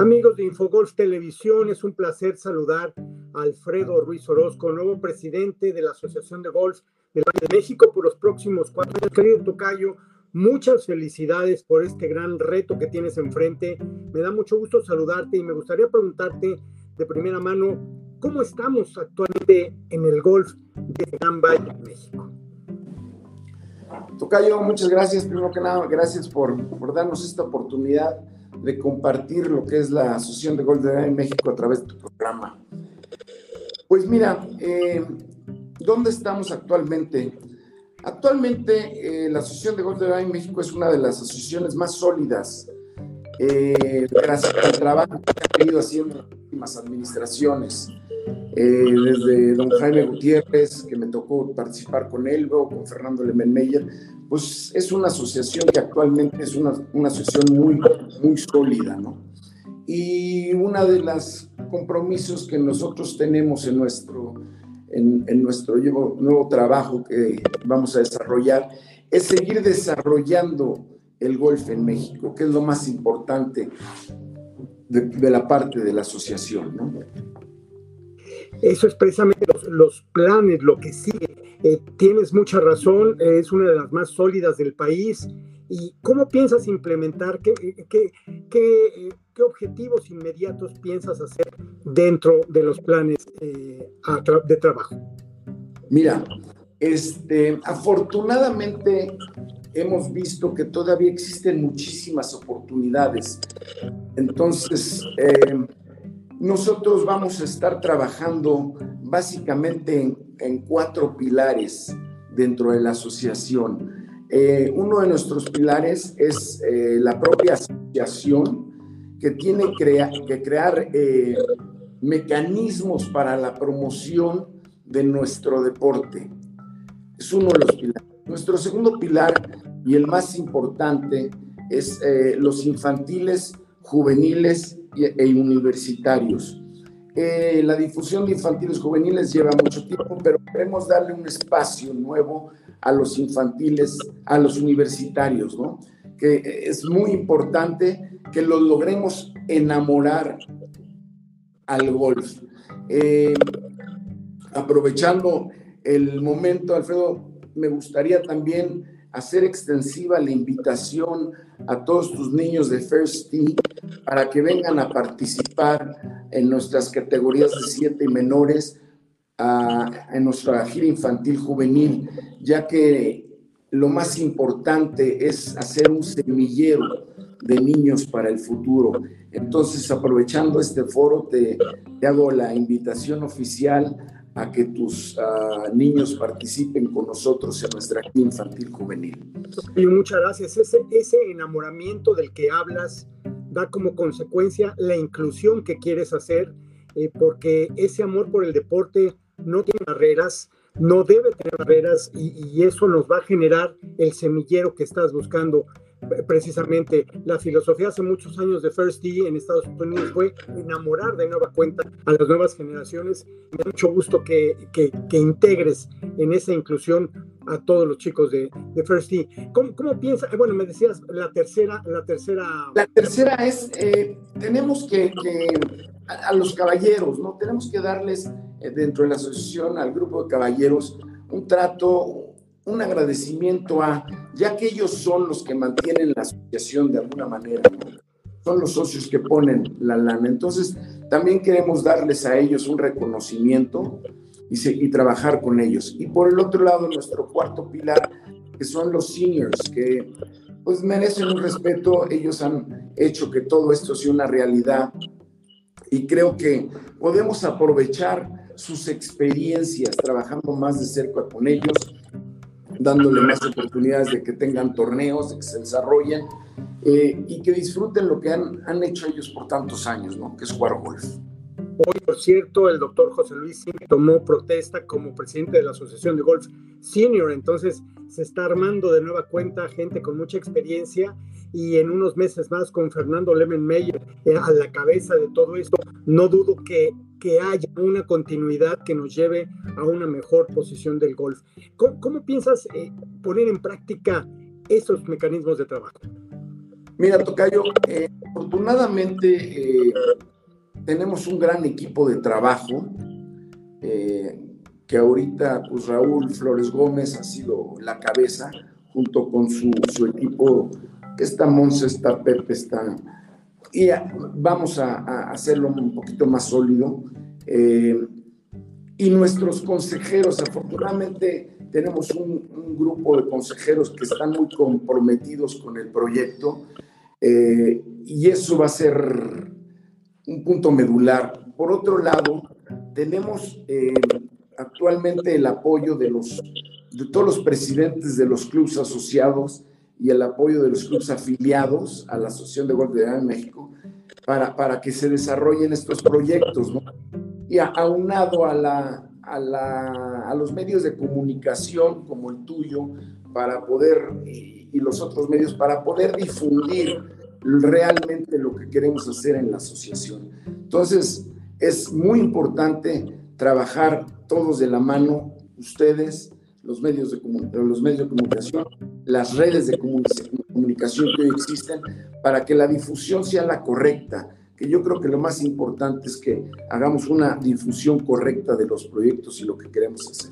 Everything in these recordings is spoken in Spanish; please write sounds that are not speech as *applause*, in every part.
Amigos de Infogolf Televisión, es un placer saludar a Alfredo Ruiz Orozco, nuevo presidente de la Asociación de Golf del Valle de México por los próximos cuatro años. Querido Tocayo, muchas felicidades por este gran reto que tienes enfrente. Me da mucho gusto saludarte y me gustaría preguntarte de primera mano, ¿cómo estamos actualmente en el golf de Gran Valle de México? Tocayo, muchas gracias. Primero que nada, gracias por, por darnos esta oportunidad de compartir lo que es la Asociación de Golf de México a través de tu programa. Pues mira, eh, ¿dónde estamos actualmente? Actualmente eh, la Asociación de Golf de México es una de las asociaciones más sólidas eh, gracias al trabajo que ha venido haciendo las últimas administraciones. Desde don Jaime Gutiérrez, que me tocó participar con él, luego con Fernando Lemenmeyer, pues es una asociación que actualmente es una, una asociación muy, muy sólida, ¿no? Y una de las compromisos que nosotros tenemos en nuestro, en, nuestro nuevo trabajo que vamos a desarrollar es seguir desarrollando el golf en México, que es lo más importante de, de la parte de la asociación, ¿no? Eso es precisamente los, planes, lo que sigue. Eh, tienes mucha razón, es una de las más sólidas del país. ¿Y cómo piensas implementar? ¿Qué, qué, qué, qué objetivos inmediatos piensas hacer dentro de los planes eh, de trabajo? Mira, este, afortunadamente hemos visto que todavía existen muchísimas oportunidades. Entonces, eh, nosotros vamos a estar trabajando básicamente en, cuatro pilares dentro de la asociación. Eh, uno de nuestros pilares es eh, la propia asociación que tiene que crear eh, mecanismos para la promoción de nuestro deporte. Es uno de los pilares. Nuestro segundo pilar y el más importante es los infantiles, juveniles e universitarios. Eh, la difusión de infantiles juveniles lleva mucho tiempo, pero queremos darle un espacio nuevo a los infantiles, a los universitarios, ¿no? Que es muy importante que los logremos enamorar al golf. Eh, aprovechando el momento, Alfredo, me gustaría también hacer extensiva la invitación a todos tus niños de First Tee para que vengan a participar en nuestras categorías de siete y menores, en nuestra gira infantil juvenil, ya que lo más importante es hacer un semillero de niños para el futuro. Entonces, aprovechando este foro, te, te hago la invitación oficial a que tus uh, niños participen con nosotros en nuestra infantil juvenil. Y muchas gracias. Ese, ese enamoramiento del que hablas da como consecuencia la inclusión que quieres hacer, eh, porque ese amor por el deporte no tiene barreras, no debe tener barreras y eso nos va a generar el semillero que estás buscando precisamente la filosofía hace muchos años de First Tee en Estados Unidos fue enamorar de nueva cuenta a las nuevas generaciones. Me da mucho gusto que, que, que integres en esa inclusión a todos los chicos de, First Tee. ¿Cómo, ¿Cómo piensas? Bueno, me decías la tercera, la tercera. La tercera es, eh, tenemos que, a, los caballeros, ¿no? Tenemos que darles eh, dentro de la asociación al grupo de caballeros un trato, un agradecimiento a, ya que ellos son los que mantienen la asociación de alguna manera, son los socios que ponen la lana. Entonces, también queremos darles a ellos un reconocimiento y, se, y trabajar con ellos. Y por el otro lado, nuestro cuarto pilar, que son los seniors, que pues merecen un respeto, ellos han hecho que todo esto sea una realidad y creo que podemos aprovechar sus experiencias trabajando más de cerca con ellos dándole más oportunidades de que tengan torneos, de que se desarrollen eh, y que disfruten lo que han, han, hecho ellos por tantos años, ¿no? Que es jugar golf. Hoy, por cierto, el doctor José Luis tomó protesta como presidente de la Asociación de Golf Senior, entonces se está armando de nueva cuenta gente con mucha experiencia y en unos meses más con Fernando Lemen Meyer eh, a la cabeza de todo esto, no dudo que que haya una continuidad que nos lleve a una mejor posición del golf. ¿Cómo, piensas eh, poner en práctica esos mecanismos de trabajo? Mira, Tocayo, eh, afortunadamente eh, tenemos un gran equipo de trabajo, que ahorita pues Raúl Flores Gómez ha sido la cabeza, junto con su, su equipo, está Monse, está Pepe, está... Y vamos a, hacerlo un poquito más sólido. Eh, y nuestros consejeros, afortunadamente tenemos un, grupo de consejeros que están muy comprometidos con el proyecto eh, y eso va a ser un punto medular. Por otro lado, tenemos eh, actualmente el apoyo de, los, de todos los presidentes de los clubes asociados y el apoyo de los clubes afiliados a la Asociación de Golf de México para, para que se desarrollen estos proyectos, ¿no? Y aunado a, la, a, la, a los medios de comunicación como el tuyo, para poder, y, y los otros medios, para poder difundir realmente lo que queremos hacer en la asociación. Entonces, es muy importante trabajar todos de la mano, ustedes, los medios de, los medios de comunicación, las redes de comunicación que hoy existen, para que la difusión sea la correcta, que yo creo que lo más importante es que hagamos una difusión correcta de los proyectos y lo que queremos hacer.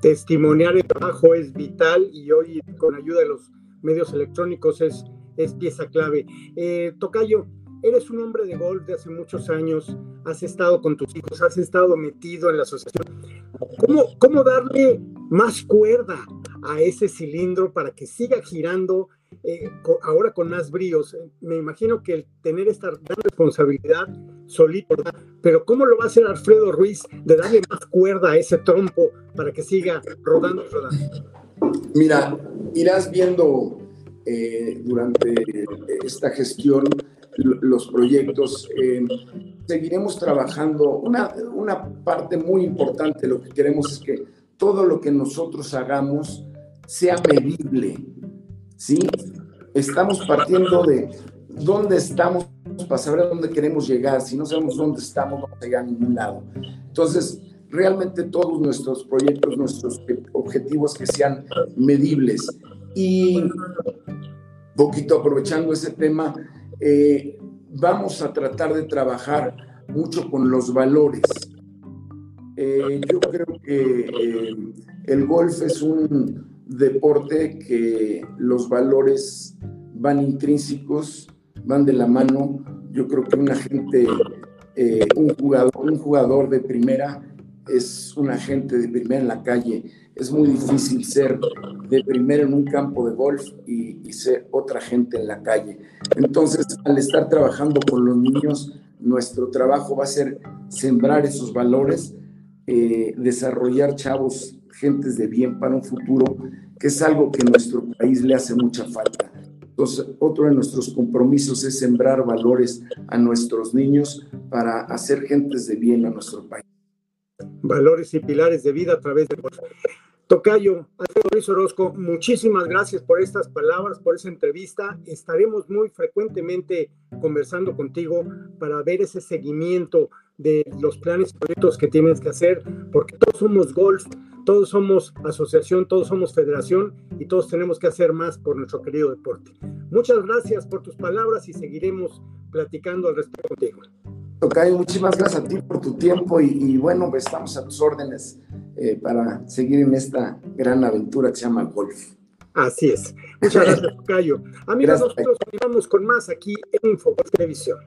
Testimoniar el trabajo es vital y hoy con ayuda de los medios electrónicos es es pieza clave. Eh, Tocayo, eres un hombre de golf de hace muchos años, has estado con tus hijos, has estado metido en la asociación. ¿Cómo, cómo darle más cuerda a ese cilindro para que siga girando eh, ahora con más bríos? Me imagino que el tener esta gran responsabilidad solito, pero ¿cómo lo va a hacer Alfredo Ruiz de darle más cuerda a ese trompo para que siga rodando y rodando? Mira, irás viendo eh, durante esta gestión los proyectos. Eh, seguiremos trabajando. Una, una parte muy importante, lo que queremos es que todo lo que nosotros hagamos sea medible. ¿sí? Estamos partiendo de dónde estamos para saber dónde queremos llegar. Si no sabemos dónde estamos, no vamos a llegar a ningún lado. Entonces, realmente todos nuestros proyectos, nuestros objetivos que sean medibles. Y poquito aprovechando ese tema, eh, vamos a tratar de trabajar mucho con los valores. Eh, yo creo que eh, el golf es un deporte que los valores van intrínsecos, van de la mano. Yo creo que una gente, un, jugador, un jugador de primera es un agente de primera en la calle. Es muy difícil ser de primera en un campo de golf y, ser otra gente en la calle. Entonces, al estar trabajando con los niños, nuestro trabajo va a ser sembrar esos valores, eh, desarrollar chavos, gentes de bien para un futuro, que es algo que a nuestro país le hace mucha falta. Entonces, otro de nuestros compromisos es sembrar valores a nuestros niños para hacer gentes de bien a nuestro país valores y pilares de vida a través de Tocayo, Luis Orozco, muchísimas gracias por estas palabras, por esa entrevista. Estaremos muy frecuentemente conversando contigo para ver ese seguimiento de los planes y proyectos que tienes que hacer, porque todos somos golf, todos somos asociación, todos somos federación y todos tenemos que hacer más por nuestro querido deporte. Muchas gracias por tus palabras y seguiremos platicando al respecto contigo. Tocayo, muchísimas gracias a ti por tu tiempo y, bueno, pues estamos a tus órdenes eh, para seguir en esta gran aventura que se llama golf. Así es. Muchas gracias, *laughs* Tocayo. Amigos, nosotros continuamos con más aquí en Infogolf Televisión.